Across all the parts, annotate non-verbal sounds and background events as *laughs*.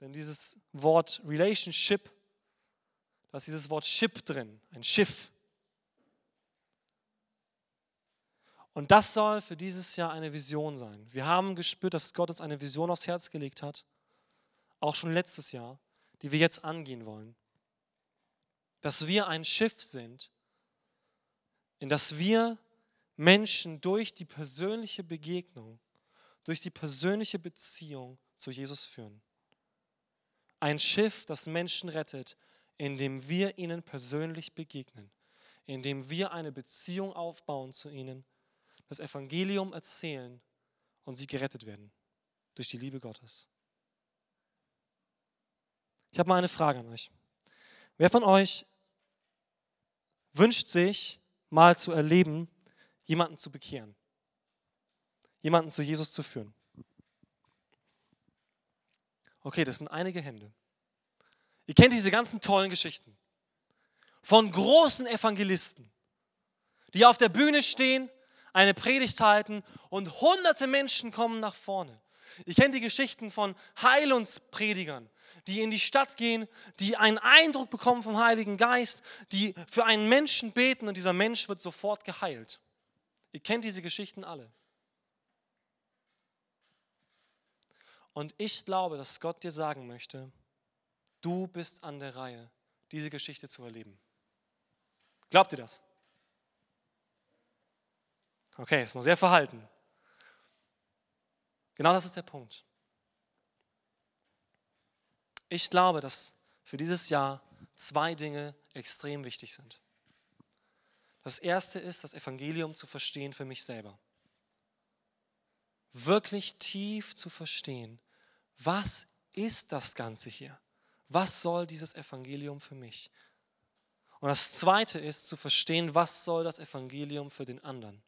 Denn dieses Wort Relationship, da ist dieses Wort Ship drin, ein Schiff. Und das soll für dieses Jahr eine Vision sein. Wir haben gespürt, dass Gott uns eine Vision aufs Herz gelegt hat, auch schon letztes Jahr, die wir jetzt angehen wollen. Dass wir ein Schiff sind, in das wir Menschen durch die persönliche Begegnung, durch die persönliche Beziehung zu Jesus führen. Ein Schiff, das Menschen rettet, indem wir ihnen persönlich begegnen, indem wir eine Beziehung aufbauen zu ihnen das Evangelium erzählen und sie gerettet werden durch die Liebe Gottes. Ich habe mal eine Frage an euch. Wer von euch wünscht sich mal zu erleben, jemanden zu bekehren? Jemanden zu Jesus zu führen? Okay, das sind einige Hände. Ihr kennt diese ganzen tollen Geschichten von großen Evangelisten, die auf der Bühne stehen eine Predigt halten und hunderte Menschen kommen nach vorne. Ich kenne die Geschichten von Heilungspredigern, die in die Stadt gehen, die einen Eindruck bekommen vom Heiligen Geist, die für einen Menschen beten und dieser Mensch wird sofort geheilt. Ihr kennt diese Geschichten alle. Und ich glaube, dass Gott dir sagen möchte, du bist an der Reihe, diese Geschichte zu erleben. Glaubt ihr das? Okay, ist noch sehr verhalten. Genau das ist der Punkt. Ich glaube, dass für dieses Jahr zwei Dinge extrem wichtig sind. Das erste ist, das Evangelium zu verstehen für mich selber. Wirklich tief zu verstehen, was ist das Ganze hier? Was soll dieses Evangelium für mich? Und das zweite ist zu verstehen, was soll das Evangelium für den anderen?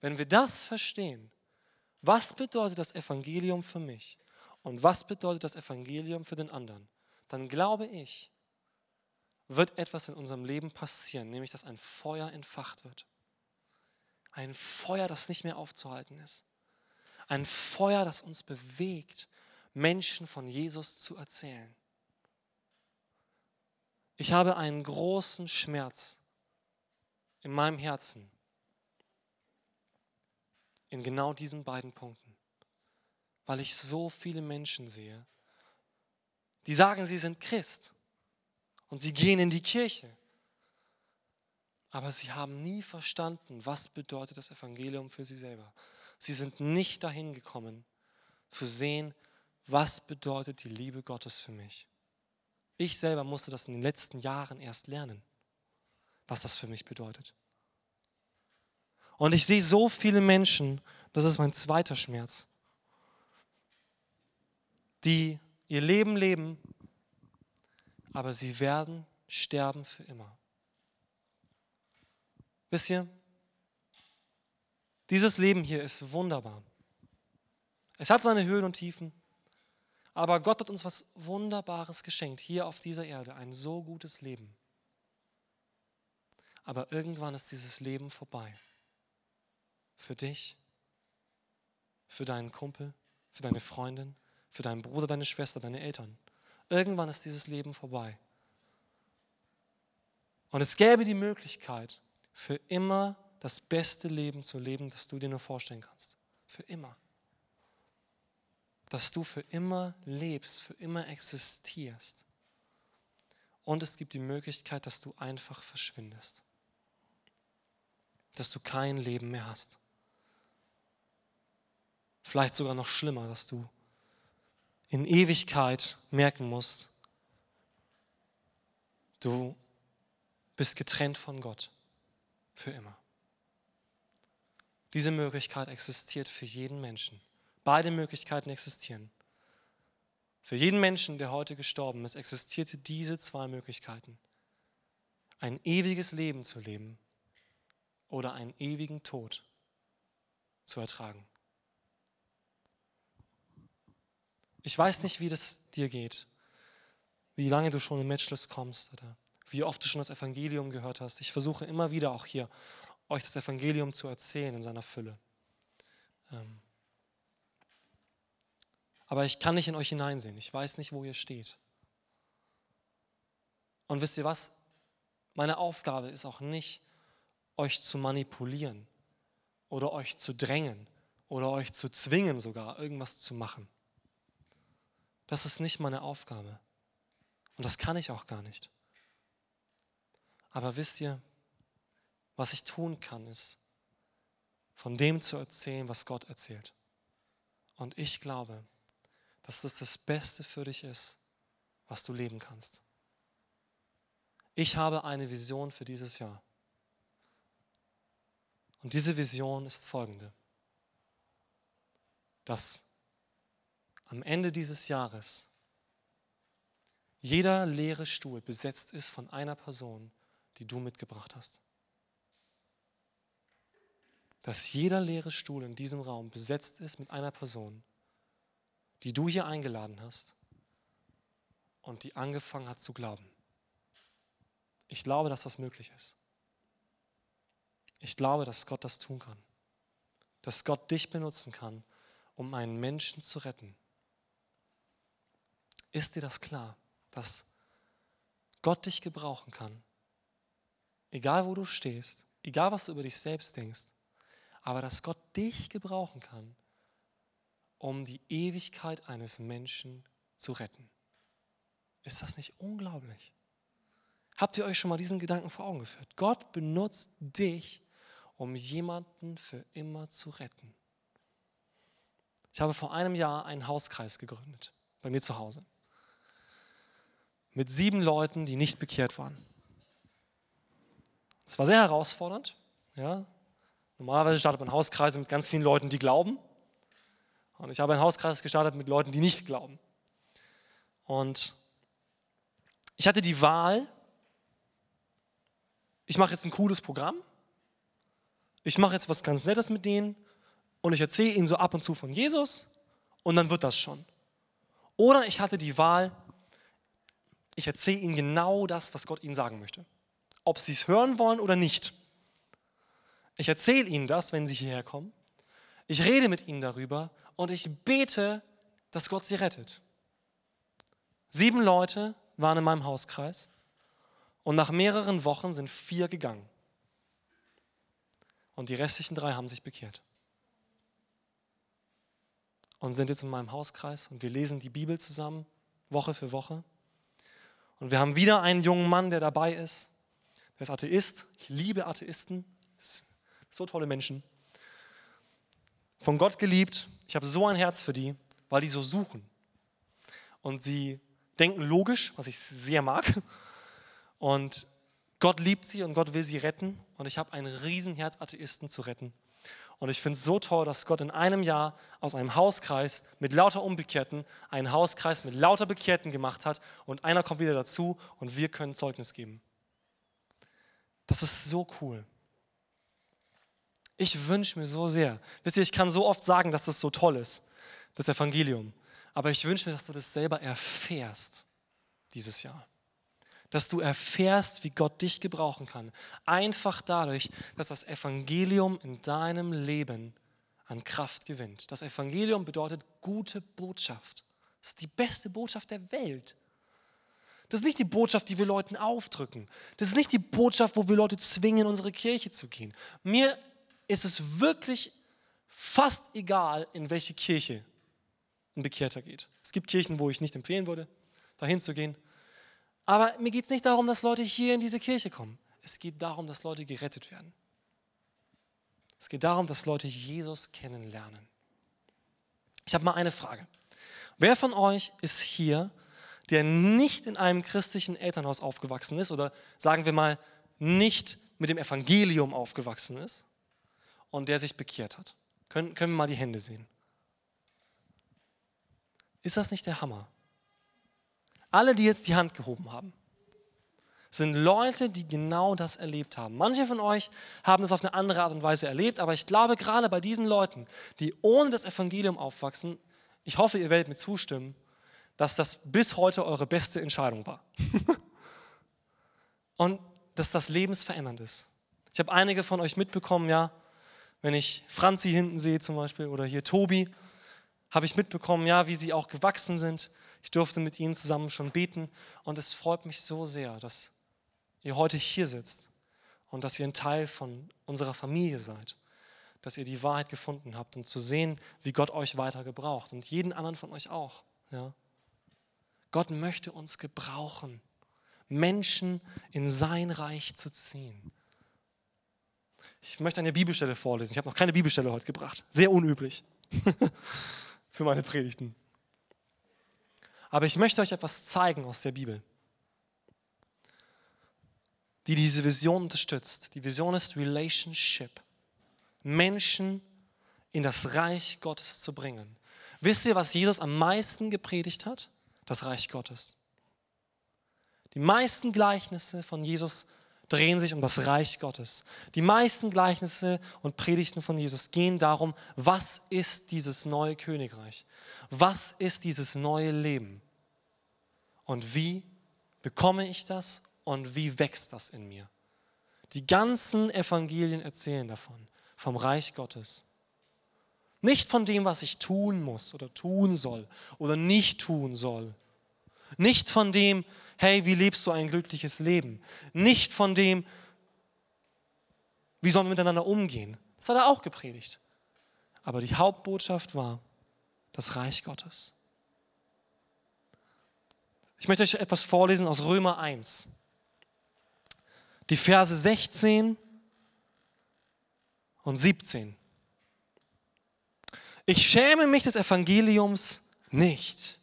Wenn wir das verstehen, was bedeutet das Evangelium für mich und was bedeutet das Evangelium für den anderen, dann glaube ich, wird etwas in unserem Leben passieren, nämlich dass ein Feuer entfacht wird. Ein Feuer, das nicht mehr aufzuhalten ist. Ein Feuer, das uns bewegt, Menschen von Jesus zu erzählen. Ich habe einen großen Schmerz in meinem Herzen, in genau diesen beiden Punkten, weil ich so viele Menschen sehe, die sagen, sie sind Christ und sie gehen in die Kirche, aber sie haben nie verstanden, was bedeutet das Evangelium für sie selber. Sie sind nicht dahin gekommen, zu sehen, was bedeutet die Liebe Gottes für mich. Ich selber musste das in den letzten Jahren erst lernen, was das für mich bedeutet. Und ich sehe so viele Menschen, das ist mein zweiter Schmerz, die ihr Leben leben, aber sie werden sterben für immer. Wisst ihr, dieses Leben hier ist wunderbar. Es hat seine Höhen und Tiefen, aber Gott hat uns was Wunderbares geschenkt, hier auf dieser Erde, ein so gutes Leben. Aber irgendwann ist dieses Leben vorbei. Für dich, für deinen Kumpel, für deine Freundin, für deinen Bruder, deine Schwester, deine Eltern. Irgendwann ist dieses Leben vorbei. Und es gäbe die Möglichkeit, für immer das beste Leben zu leben, das du dir nur vorstellen kannst. Für immer. Dass du für immer lebst, für immer existierst. Und es gibt die Möglichkeit, dass du einfach verschwindest. Dass du kein Leben mehr hast. Vielleicht sogar noch schlimmer, dass du in Ewigkeit merken musst, du bist getrennt von Gott für immer. Diese Möglichkeit existiert für jeden Menschen. Beide Möglichkeiten existieren. Für jeden Menschen, der heute gestorben ist, existierte diese zwei Möglichkeiten. Ein ewiges Leben zu leben oder einen ewigen Tod zu ertragen. Ich weiß nicht, wie das dir geht, wie lange du schon im Matchless kommst oder wie oft du schon das Evangelium gehört hast. Ich versuche immer wieder auch hier euch das Evangelium zu erzählen in seiner Fülle. Ähm, Aber ich kann nicht in euch hineinsehen. Ich weiß nicht, wo ihr steht. Und wisst ihr was? Meine Aufgabe ist auch nicht, euch zu manipulieren oder euch zu drängen oder euch zu zwingen sogar, irgendwas zu machen. Das ist nicht meine Aufgabe. Und das kann ich auch gar nicht. Aber wisst ihr, was ich tun kann, ist, von dem zu erzählen, was Gott erzählt. Und ich glaube, dass das das Beste für dich ist, was du leben kannst. Ich habe eine Vision für dieses Jahr. Und diese Vision ist folgende, dass am Ende dieses Jahres jeder leere Stuhl besetzt ist von einer Person, die du mitgebracht hast. Dass jeder leere Stuhl in diesem Raum besetzt ist mit einer Person, die du hier eingeladen hast und die angefangen hat zu glauben. Ich glaube, dass das möglich ist. Ich glaube, dass Gott das tun kann. Dass Gott dich benutzen kann, um einen Menschen zu retten. Ist dir das klar, dass Gott dich gebrauchen kann? Egal wo du stehst, egal was du über dich selbst denkst, aber dass Gott dich gebrauchen kann, um die Ewigkeit eines Menschen zu retten. Ist das nicht unglaublich? Habt ihr euch schon mal diesen Gedanken vor Augen geführt? Gott benutzt dich, um jemanden für immer zu retten. Ich habe vor einem Jahr einen Hauskreis gegründet, bei mir zu Hause. Mit sieben Leuten, die nicht bekehrt waren. Es war sehr herausfordernd. Ja. Normalerweise startet man Hauskreise mit ganz vielen Leuten, die glauben. Und ich habe einen Hauskreis gestartet mit Leuten, die nicht glauben. Und ich hatte die Wahl, ich mache jetzt ein cooles Programm, ich mache jetzt was ganz Nettes mit denen und ich erzähle ihnen so ab und zu von Jesus und dann wird das schon. Oder ich hatte die Wahl, ich erzähle ihnen genau das, was Gott ihnen sagen möchte. Ob sie es hören wollen oder nicht. Ich erzähle ihnen das, wenn sie hierher kommen. Ich rede mit ihnen darüber und ich bete, dass Gott sie rettet. Sieben Leute waren in meinem Hauskreis und nach mehreren Wochen sind vier gegangen. Und die restlichen drei haben sich bekehrt. Und sind jetzt in meinem Hauskreis und wir lesen die Bibel zusammen, Woche für Woche. Und wir haben wieder einen jungen Mann, der dabei ist. Der ist Atheist. Ich liebe Atheisten. So tolle Menschen. Von Gott geliebt. Ich habe so ein Herz für die, weil die so suchen. Und sie denken logisch, was ich sehr mag. Und Gott liebt sie und Gott will sie retten. Und ich habe ein Riesenherz, Atheisten zu retten. Und ich finde es so toll, dass Gott in einem Jahr aus einem Hauskreis mit lauter Unbekehrten einen Hauskreis mit lauter Bekehrten gemacht hat. Und einer kommt wieder dazu und wir können Zeugnis geben. Das ist so cool. Ich wünsche mir so sehr. Wisst ihr, ich kann so oft sagen, dass das so toll ist, das Evangelium. Aber ich wünsche mir, dass du das selber erfährst dieses Jahr dass du erfährst, wie Gott dich gebrauchen kann. Einfach dadurch, dass das Evangelium in deinem Leben an Kraft gewinnt. Das Evangelium bedeutet gute Botschaft. Das ist die beste Botschaft der Welt. Das ist nicht die Botschaft, die wir Leuten aufdrücken. Das ist nicht die Botschaft, wo wir Leute zwingen, in unsere Kirche zu gehen. Mir ist es wirklich fast egal, in welche Kirche ein Bekehrter geht. Es gibt Kirchen, wo ich nicht empfehlen würde, dahin zu gehen. Aber mir geht es nicht darum, dass Leute hier in diese Kirche kommen. Es geht darum, dass Leute gerettet werden. Es geht darum, dass Leute Jesus kennenlernen. Ich habe mal eine Frage. Wer von euch ist hier, der nicht in einem christlichen Elternhaus aufgewachsen ist oder sagen wir mal nicht mit dem Evangelium aufgewachsen ist und der sich bekehrt hat? Können, können wir mal die Hände sehen? Ist das nicht der Hammer? Alle, die jetzt die Hand gehoben haben, sind Leute, die genau das erlebt haben. Manche von euch haben es auf eine andere Art und Weise erlebt, aber ich glaube gerade bei diesen Leuten, die ohne das Evangelium aufwachsen, ich hoffe, ihr werdet mir zustimmen, dass das bis heute eure beste Entscheidung war. *laughs* und dass das lebensverändernd ist. Ich habe einige von euch mitbekommen, ja, wenn ich Franzi hinten sehe zum Beispiel oder hier Tobi, habe ich mitbekommen, ja, wie sie auch gewachsen sind. Ich durfte mit ihnen zusammen schon beten und es freut mich so sehr, dass ihr heute hier sitzt und dass ihr ein Teil von unserer Familie seid, dass ihr die Wahrheit gefunden habt und zu sehen, wie Gott euch weiter gebraucht und jeden anderen von euch auch. Ja. Gott möchte uns gebrauchen, Menschen in sein Reich zu ziehen. Ich möchte eine Bibelstelle vorlesen. Ich habe noch keine Bibelstelle heute gebracht. Sehr unüblich *laughs* für meine Predigten. Aber ich möchte euch etwas zeigen aus der Bibel, die diese Vision unterstützt. Die Vision ist Relationship. Menschen in das Reich Gottes zu bringen. Wisst ihr, was Jesus am meisten gepredigt hat? Das Reich Gottes. Die meisten Gleichnisse von Jesus drehen sich um das Reich Gottes. Die meisten Gleichnisse und Predigten von Jesus gehen darum, was ist dieses neue Königreich? Was ist dieses neue Leben? Und wie bekomme ich das und wie wächst das in mir? Die ganzen Evangelien erzählen davon, vom Reich Gottes. Nicht von dem, was ich tun muss oder tun soll oder nicht tun soll. Nicht von dem, hey, wie lebst du ein glückliches Leben? Nicht von dem, wie sollen wir miteinander umgehen? Das hat er auch gepredigt. Aber die Hauptbotschaft war das Reich Gottes. Ich möchte euch etwas vorlesen aus Römer 1. Die Verse 16 und 17. Ich schäme mich des Evangeliums nicht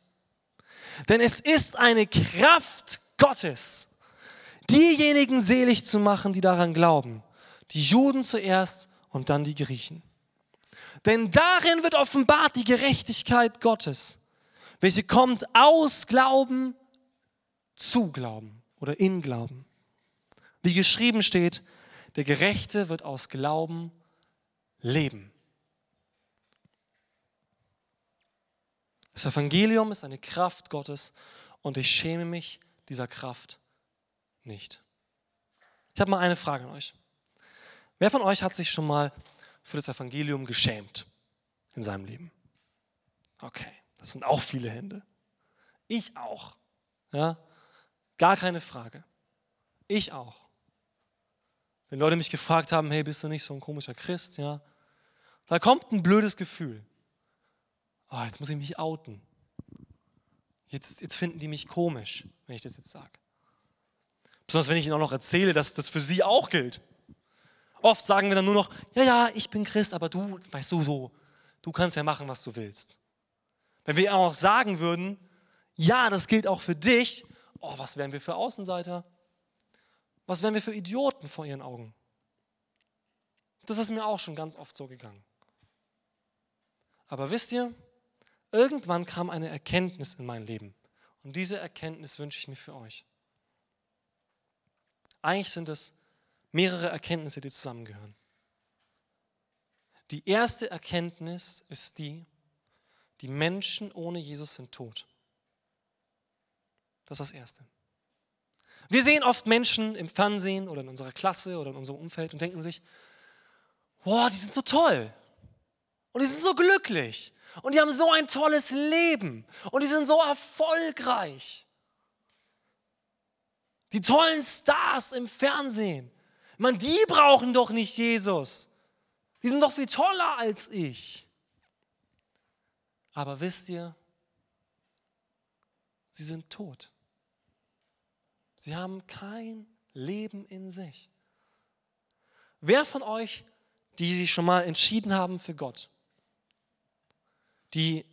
denn es ist eine Kraft Gottes, diejenigen selig zu machen, die daran glauben. Die Juden zuerst und dann die Griechen. Denn darin wird offenbart die Gerechtigkeit Gottes, welche kommt aus Glauben zu Glauben oder in Glauben. Wie geschrieben steht, der Gerechte wird aus Glauben leben. Das Evangelium ist eine Kraft Gottes und ich schäme mich dieser Kraft nicht. Ich habe mal eine Frage an euch. Wer von euch hat sich schon mal für das Evangelium geschämt in seinem Leben? Okay, das sind auch viele Hände. Ich auch. Ja? Gar keine Frage. Ich auch. Wenn Leute mich gefragt haben, hey, bist du nicht so ein komischer Christ, ja? Da kommt ein blödes Gefühl oh, jetzt muss ich mich outen. Jetzt, jetzt finden die mich komisch, wenn ich das jetzt sage. Besonders wenn ich ihnen auch noch erzähle, dass das für sie auch gilt. Oft sagen wir dann nur noch, ja, ja, ich bin Christ, aber du, weißt du so, du kannst ja machen, was du willst. Wenn wir auch sagen würden, ja, das gilt auch für dich, oh, was wären wir für Außenseiter? Was wären wir für Idioten vor ihren Augen? Das ist mir auch schon ganz oft so gegangen. Aber wisst ihr, Irgendwann kam eine Erkenntnis in mein Leben. Und diese Erkenntnis wünsche ich mir für euch. Eigentlich sind es mehrere Erkenntnisse, die zusammengehören. Die erste Erkenntnis ist die, die Menschen ohne Jesus sind tot. Das ist das Erste. Wir sehen oft Menschen im Fernsehen oder in unserer Klasse oder in unserem Umfeld und denken sich, wow, die sind so toll und die sind so glücklich und die haben so ein tolles Leben. Und die sind so erfolgreich. Die tollen Stars im Fernsehen. Man, die brauchen doch nicht Jesus. Die sind doch viel toller als ich. Aber wisst ihr, sie sind tot. Sie haben kein Leben in sich. Wer von euch, die sich schon mal entschieden haben für Gott, die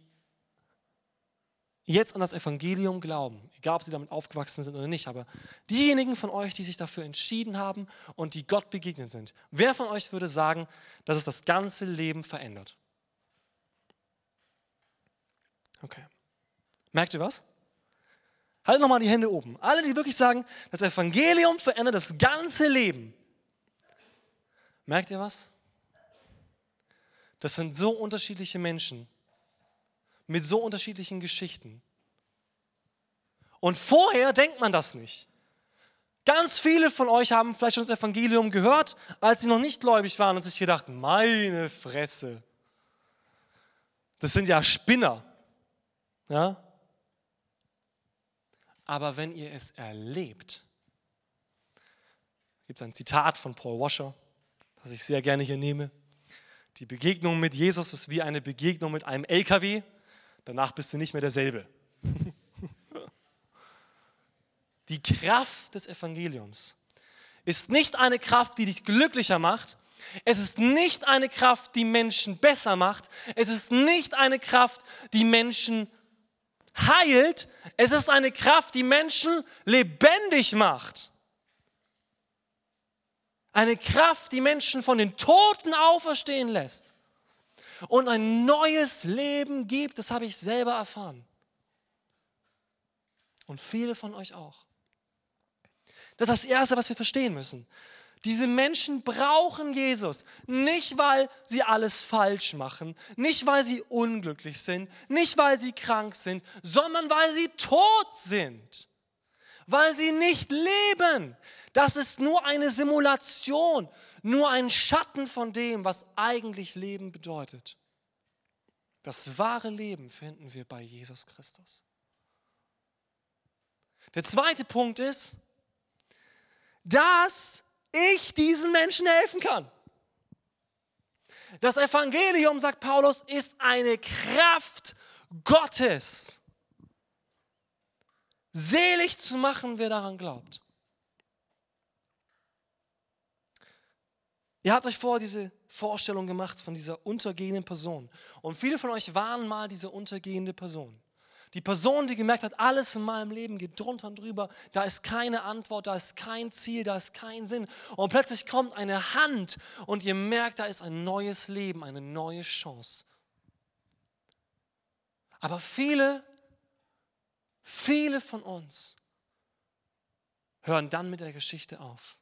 jetzt an das Evangelium glauben, egal ob sie damit aufgewachsen sind oder nicht, aber diejenigen von euch, die sich dafür entschieden haben und die Gott begegnet sind, wer von euch würde sagen, dass es das ganze Leben verändert? Okay. Merkt ihr was? Haltet nochmal die Hände oben. Alle, die wirklich sagen, das Evangelium verändert das ganze Leben. Merkt ihr was? Das sind so unterschiedliche Menschen, mit so unterschiedlichen Geschichten. Und vorher denkt man das nicht. Ganz viele von euch haben vielleicht schon das Evangelium gehört, als sie noch nicht gläubig waren und sich gedacht, meine Fresse. Das sind ja Spinner. Ja? Aber wenn ihr es erlebt, gibt es ein Zitat von Paul Washer, das ich sehr gerne hier nehme. Die Begegnung mit Jesus ist wie eine Begegnung mit einem LKW. Danach bist du nicht mehr derselbe. *laughs* Die Kraft des Evangeliums ist nicht eine Kraft, die dich glücklicher macht. Es ist nicht eine Kraft, die Menschen besser macht. Es ist nicht eine Kraft, die Menschen heilt. Es ist eine Kraft, die Menschen lebendig macht. Eine Kraft, die Menschen von den Toten auferstehen lässt und ein neues Leben gibt. Das habe ich selber erfahren. Und viele von euch auch. Das ist das Erste, was wir verstehen müssen. Diese Menschen brauchen Jesus, nicht weil sie alles falsch machen, nicht weil sie unglücklich sind, nicht weil sie krank sind, sondern weil sie tot sind, weil sie nicht leben, das ist nur eine Simulation, nur ein Schatten von dem, was eigentlich Leben bedeutet. Das wahre Leben finden wir bei Jesus Christus. Der zweite Punkt ist, dass ich diesen Menschen helfen kann. Das Evangelium, sagt Paulus, ist eine Kraft Gottes. Selig zu machen, wer daran glaubt. Ihr habt euch vor diese Vorstellung gemacht von dieser untergehenden Person. Und viele von euch waren mal diese untergehende Person. Die Person, die gemerkt hat, alles in meinem Leben geht drunter und drüber, da ist keine Antwort, da ist kein Ziel, da ist kein Sinn. Und plötzlich kommt eine Hand und ihr merkt, da ist ein neues Leben, eine neue Chance. Aber viele, viele von uns hören dann mit der Geschichte auf.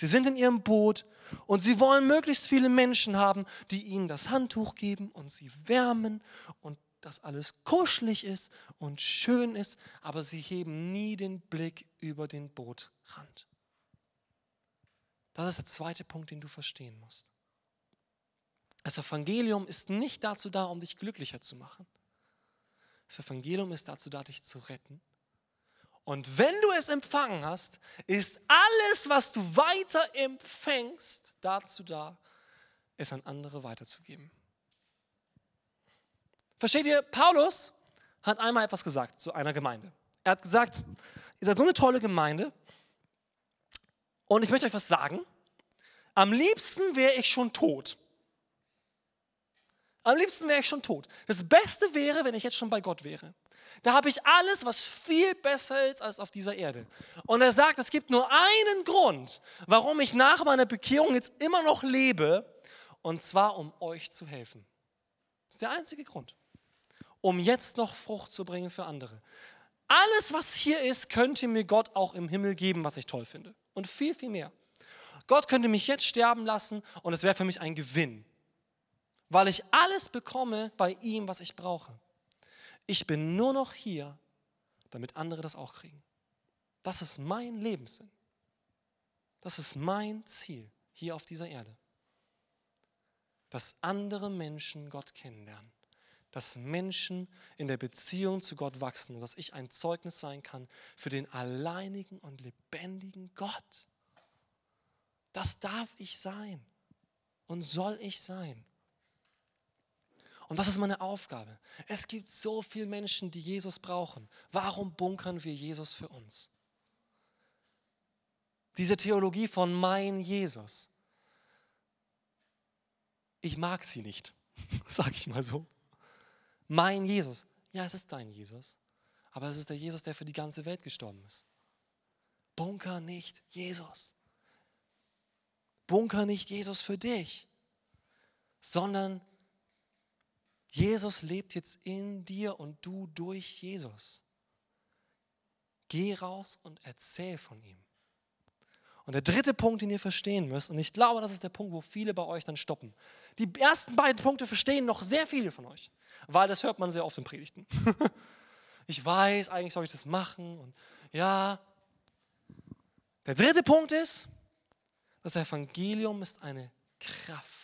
Sie sind in ihrem Boot und sie wollen möglichst viele Menschen haben, die ihnen das Handtuch geben und sie wärmen und dass alles kuschelig ist und schön ist, aber sie heben nie den Blick über den Bootrand. Das ist der zweite Punkt, den du verstehen musst. Das Evangelium ist nicht dazu da, um dich glücklicher zu machen. Das Evangelium ist dazu da, dich zu retten und wenn du es empfangen hast, ist alles, was du weiter empfängst, dazu da, es an andere weiterzugeben. Versteht ihr? Paulus hat einmal etwas gesagt zu einer Gemeinde. Er hat gesagt, ihr seid so eine tolle Gemeinde und ich möchte euch was sagen. Am liebsten wäre ich schon tot. Am liebsten wäre ich schon tot. Das Beste wäre, wenn ich jetzt schon bei Gott wäre. Da habe ich alles, was viel besser ist als auf dieser Erde. Und er sagt, es gibt nur einen Grund, warum ich nach meiner Bekehrung jetzt immer noch lebe, und zwar um euch zu helfen. Das ist der einzige Grund. Um jetzt noch Frucht zu bringen für andere. Alles, was hier ist, könnte mir Gott auch im Himmel geben, was ich toll finde. Und viel, viel mehr. Gott könnte mich jetzt sterben lassen und es wäre für mich ein Gewinn, weil ich alles bekomme bei ihm, was ich brauche. Ich bin nur noch hier, damit andere das auch kriegen. Das ist mein Lebenssinn. Das ist mein Ziel hier auf dieser Erde. Dass andere Menschen Gott kennenlernen. Dass Menschen in der Beziehung zu Gott wachsen und dass ich ein Zeugnis sein kann für den alleinigen und lebendigen Gott. Das darf ich sein und soll ich sein. Und das ist meine Aufgabe. Es gibt so viele Menschen, die Jesus brauchen. Warum bunkern wir Jesus für uns? Diese Theologie von mein Jesus. Ich mag sie nicht, *laughs* sage ich mal so. Mein Jesus. Ja, es ist dein Jesus. Aber es ist der Jesus, der für die ganze Welt gestorben ist. Bunker nicht Jesus. Bunker nicht Jesus für dich, sondern Jesus lebt jetzt in dir und du durch Jesus. Geh raus und erzähl von ihm. Und der dritte Punkt, den ihr verstehen müsst, und ich glaube, das ist der Punkt, wo viele bei euch dann stoppen. Die ersten beiden Punkte verstehen noch sehr viele von euch, weil das hört man sehr oft in Predigten. *laughs* ich weiß, eigentlich soll ich das machen und ja. Der dritte Punkt ist, das Evangelium ist eine Kraft.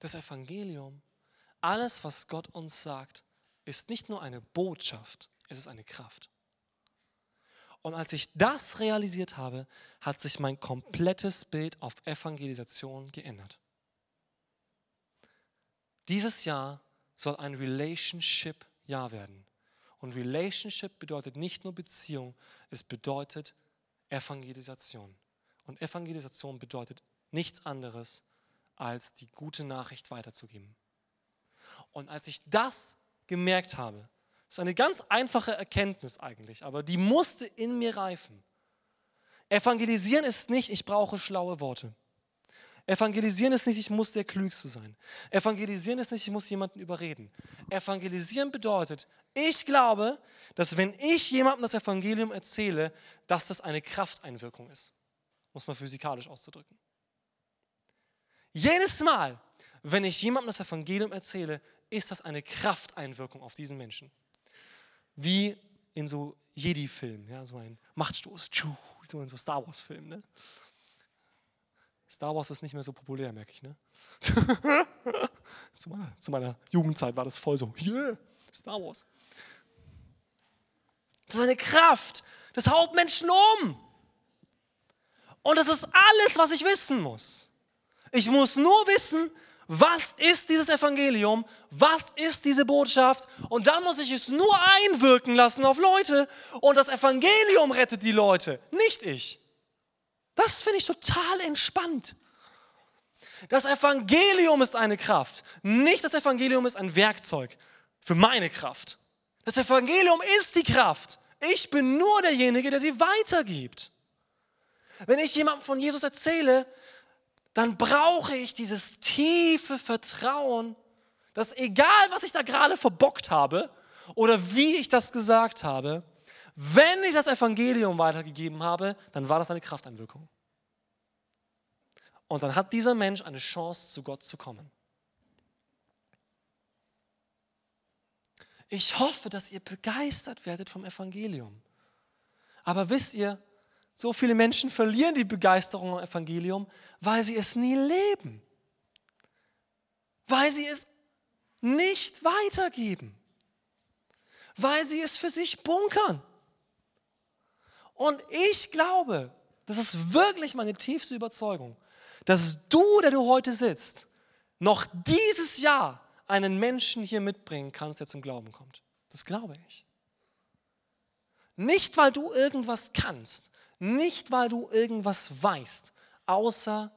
Das Evangelium, alles, was Gott uns sagt, ist nicht nur eine Botschaft, es ist eine Kraft. Und als ich das realisiert habe, hat sich mein komplettes Bild auf Evangelisation geändert. Dieses Jahr soll ein Relationship-Jahr werden. Und Relationship bedeutet nicht nur Beziehung, es bedeutet Evangelisation. Und Evangelisation bedeutet nichts anderes, als die gute Nachricht weiterzugeben. Und als ich das gemerkt habe, ist eine ganz einfache Erkenntnis eigentlich, aber die musste in mir reifen. Evangelisieren ist nicht, ich brauche schlaue Worte. Evangelisieren ist nicht, ich muss der Klügste sein. Evangelisieren ist nicht, ich muss jemanden überreden. Evangelisieren bedeutet, ich glaube, dass wenn ich jemandem das Evangelium erzähle, dass das eine Krafteinwirkung ist. Muss man physikalisch auszudrücken. Jedes Mal, wenn ich jemandem das Evangelium erzähle, ist das eine Krafteinwirkung auf diesen Menschen. Wie in so Jedi-Filmen, ja, so ein Machtstoß, so in so Star Wars-Filmen. Ne? Star Wars ist nicht mehr so populär, merke ich. Ne? *laughs* zu, meiner, zu meiner Jugendzeit war das voll so, *laughs* yeah, Star Wars. Das ist eine Kraft, das haut Menschen um. Und das ist alles, was ich wissen muss. Ich muss nur wissen, was ist dieses Evangelium, was ist diese Botschaft und dann muss ich es nur einwirken lassen auf Leute und das Evangelium rettet die Leute, nicht ich. Das finde ich total entspannt. Das Evangelium ist eine Kraft, nicht das Evangelium ist ein Werkzeug für meine Kraft. Das Evangelium ist die Kraft. Ich bin nur derjenige, der sie weitergibt. Wenn ich jemandem von Jesus erzähle, dann brauche ich dieses tiefe Vertrauen, dass egal, was ich da gerade verbockt habe oder wie ich das gesagt habe, wenn ich das Evangelium weitergegeben habe, dann war das eine Krafteinwirkung. Und dann hat dieser Mensch eine Chance, zu Gott zu kommen. Ich hoffe, dass ihr begeistert werdet vom Evangelium. Aber wisst ihr, so viele Menschen verlieren die Begeisterung am Evangelium, weil sie es nie leben. Weil sie es nicht weitergeben. Weil sie es für sich bunkern. Und ich glaube, das ist wirklich meine tiefste Überzeugung, dass du, der du heute sitzt, noch dieses Jahr einen Menschen hier mitbringen kannst, der zum Glauben kommt. Das glaube ich. Nicht, weil du irgendwas kannst, nicht, weil du irgendwas weißt, außer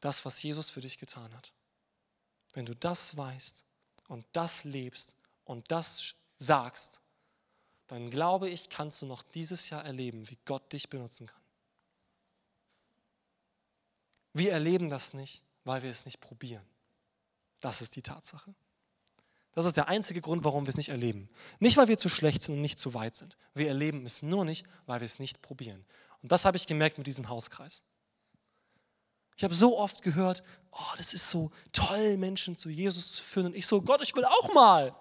das, was Jesus für dich getan hat. Wenn du das weißt und das lebst und das sagst, dann glaube ich, kannst du noch dieses Jahr erleben, wie Gott dich benutzen kann. Wir erleben das nicht, weil wir es nicht probieren. Das ist die Tatsache. Das ist der einzige Grund, warum wir es nicht erleben. Nicht, weil wir zu schlecht sind und nicht zu weit sind. Wir erleben es nur nicht, weil wir es nicht probieren. Und das habe ich gemerkt mit diesem Hauskreis. Ich habe so oft gehört, oh, das ist so toll, Menschen zu Jesus zu führen. Und ich so, Gott, ich will auch mal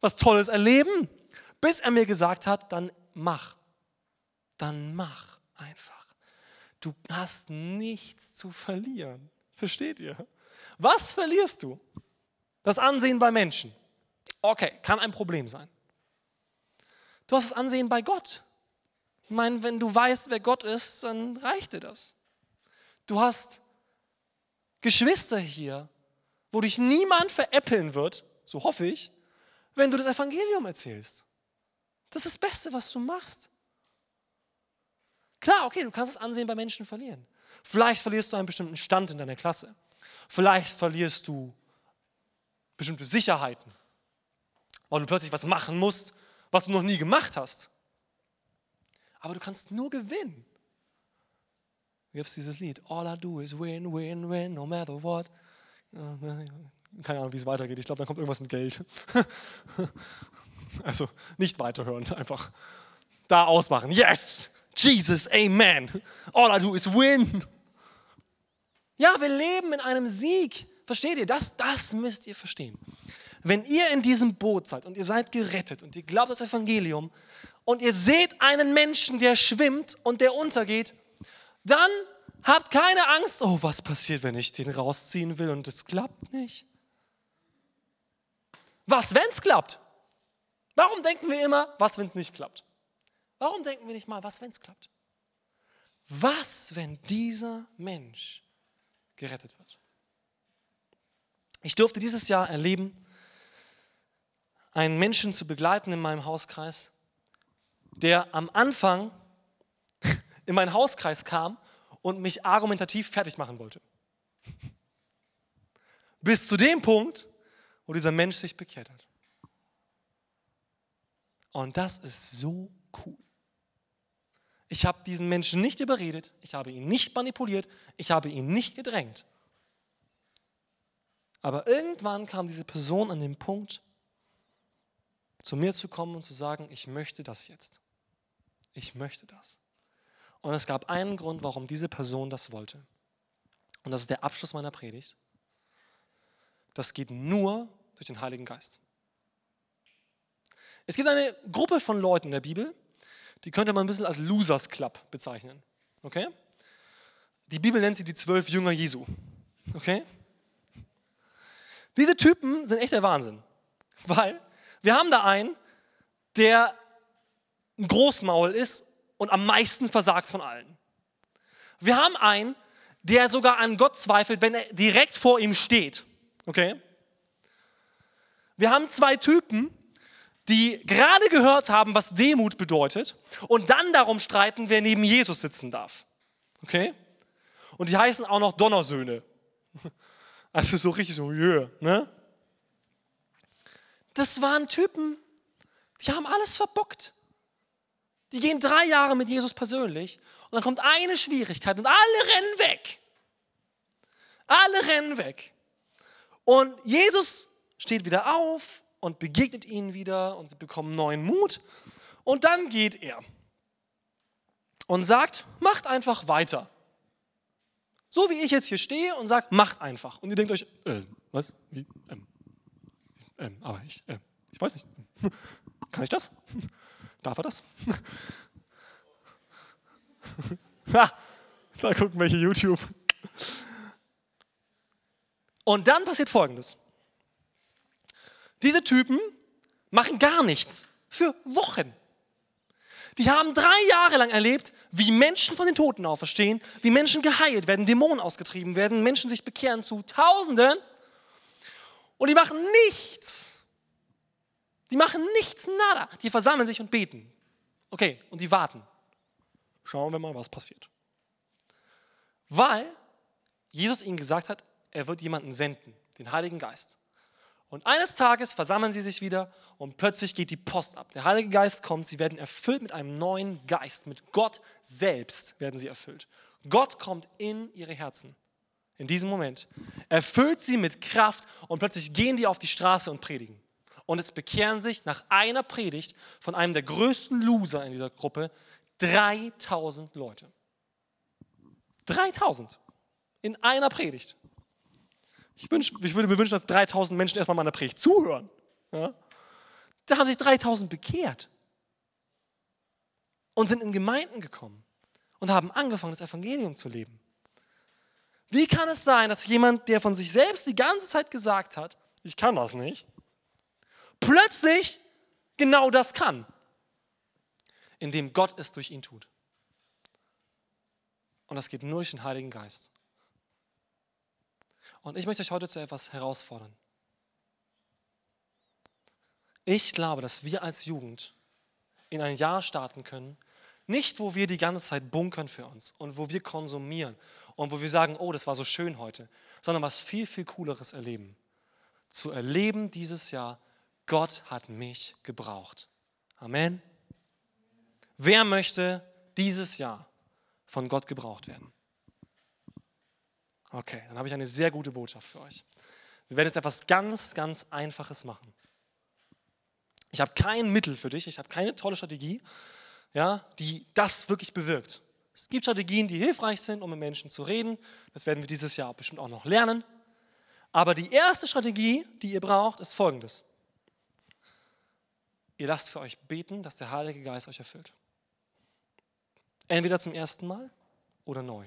was Tolles erleben. Bis er mir gesagt hat, dann mach. Dann mach einfach. Du hast nichts zu verlieren. Versteht ihr? Was verlierst du? Das Ansehen bei Menschen. Okay, kann ein Problem sein. Du hast das Ansehen bei Gott. Ich meine, wenn du weißt, wer Gott ist, dann reicht dir das. Du hast Geschwister hier, wo dich niemand veräppeln wird, so hoffe ich, wenn du das Evangelium erzählst. Das ist das Beste, was du machst. Klar, okay, du kannst das Ansehen bei Menschen verlieren. Vielleicht verlierst du einen bestimmten Stand in deiner Klasse. Vielleicht verlierst du bestimmte Sicherheiten, weil du plötzlich was machen musst, was du noch nie gemacht hast. Aber du kannst nur gewinnen. Da gibt es dieses Lied, All I do is win, win, win, no matter what. Keine Ahnung, wie es weitergeht. Ich glaube, da kommt irgendwas mit Geld. *laughs* Also nicht weiterhören, einfach da ausmachen. Yes, Jesus, Amen. All I do is win. Ja, wir leben in einem Sieg. Versteht ihr? Das, das müsst ihr verstehen. Wenn ihr in diesem Boot seid und ihr seid gerettet und ihr glaubt das Evangelium und ihr seht einen Menschen, der schwimmt und der untergeht, dann Habt keine Angst, oh, was passiert, wenn ich den rausziehen will und es klappt nicht? Was, wenn es klappt? Warum denken wir immer, was, wenn es nicht klappt? Warum denken wir nicht mal, was, wenn es klappt? Was, wenn dieser Mensch gerettet wird? Ich durfte dieses Jahr erleben, einen Menschen zu begleiten in meinem Hauskreis, der am Anfang *laughs* in meinen Hauskreis kam und mich argumentativ fertig machen wollte. Bis zu dem Punkt, wo dieser Mensch sich bekehrt hat. Und das ist so cool. Ich habe diesen Menschen nicht überredet, ich habe ihn nicht manipuliert, ich habe ihn nicht gedrängt. Aber irgendwann kam diese Person an den Punkt, zu mir zu kommen und zu sagen, ich möchte das jetzt. Ich möchte das. Und es gab einen Grund, warum diese Person das wollte. Und das ist der Abschluss meiner Predigt. Das geht nur durch den Heiligen Geist. Es gibt eine Gruppe von Leuten in der Bibel, die könnte man ein bisschen als Losers Club bezeichnen. Okay? Die Bibel nennt sie die zwölf Jünger Jesu. Okay? Diese Typen sind echt der Wahnsinn. Weil wir haben da einen, der ein Großmaul ist und am meisten versagt von allen. Wir haben einen, der sogar an Gott zweifelt, wenn er direkt vor ihm steht. Okay? Wir haben zwei Typen, die gerade gehört haben, was Demut bedeutet und dann darum streiten, wer neben Jesus sitzen darf. Okay? Und die heißen auch noch Donnersöhne. Also so richtig so, yeah, ne? Das waren Typen, die haben alles verbockt. Die gehen drei Jahre mit Jesus persönlich und dann kommt eine Schwierigkeit und alle rennen weg. Alle rennen weg. Und Jesus steht wieder auf und begegnet ihnen wieder und sie bekommen neuen Mut. Und dann geht er und sagt, macht einfach weiter. So wie ich jetzt hier stehe und sage, macht einfach. Und ihr denkt euch, äh, was? Wie? Ähm, ähm, aber ich, äh, ich weiß nicht. *laughs* Kann ich das? *laughs* Darf er das? *laughs* ha, da gucken welche YouTube. Und dann passiert Folgendes. Diese Typen machen gar nichts für Wochen. Die haben drei Jahre lang erlebt, wie Menschen von den Toten auferstehen, wie Menschen geheilt werden, Dämonen ausgetrieben werden, Menschen sich bekehren zu Tausenden. Und die machen nichts. Die machen nichts, nada. Die versammeln sich und beten. Okay, und die warten. Schauen wir mal, was passiert. Weil Jesus ihnen gesagt hat, er wird jemanden senden, den Heiligen Geist. Und eines Tages versammeln sie sich wieder und plötzlich geht die Post ab. Der Heilige Geist kommt, sie werden erfüllt mit einem neuen Geist. Mit Gott selbst werden sie erfüllt. Gott kommt in ihre Herzen. In diesem Moment erfüllt sie mit Kraft und plötzlich gehen die auf die Straße und predigen. Und es bekehren sich nach einer Predigt von einem der größten Loser in dieser Gruppe 3000 Leute. 3000 in einer Predigt. Ich, wünsch, ich würde mir wünschen, dass 3000 Menschen erstmal meiner Predigt zuhören. Ja? Da haben sich 3000 bekehrt und sind in Gemeinden gekommen und haben angefangen, das Evangelium zu leben. Wie kann es sein, dass jemand, der von sich selbst die ganze Zeit gesagt hat, ich kann das nicht, plötzlich genau das kann, indem Gott es durch ihn tut? Und das geht nur durch den Heiligen Geist. Und ich möchte euch heute zu etwas herausfordern. Ich glaube, dass wir als Jugend in ein Jahr starten können, nicht wo wir die ganze Zeit bunkern für uns und wo wir konsumieren und wo wir sagen, oh, das war so schön heute, sondern was viel, viel cooleres erleben. Zu erleben dieses Jahr, Gott hat mich gebraucht. Amen. Wer möchte dieses Jahr von Gott gebraucht werden? Okay, dann habe ich eine sehr gute Botschaft für euch. Wir werden jetzt etwas ganz, ganz Einfaches machen. Ich habe kein Mittel für dich, ich habe keine tolle Strategie, ja, die das wirklich bewirkt. Es gibt Strategien, die hilfreich sind, um mit Menschen zu reden. Das werden wir dieses Jahr bestimmt auch noch lernen. Aber die erste Strategie, die ihr braucht, ist folgendes. Ihr lasst für euch beten, dass der Heilige Geist euch erfüllt. Entweder zum ersten Mal oder neu.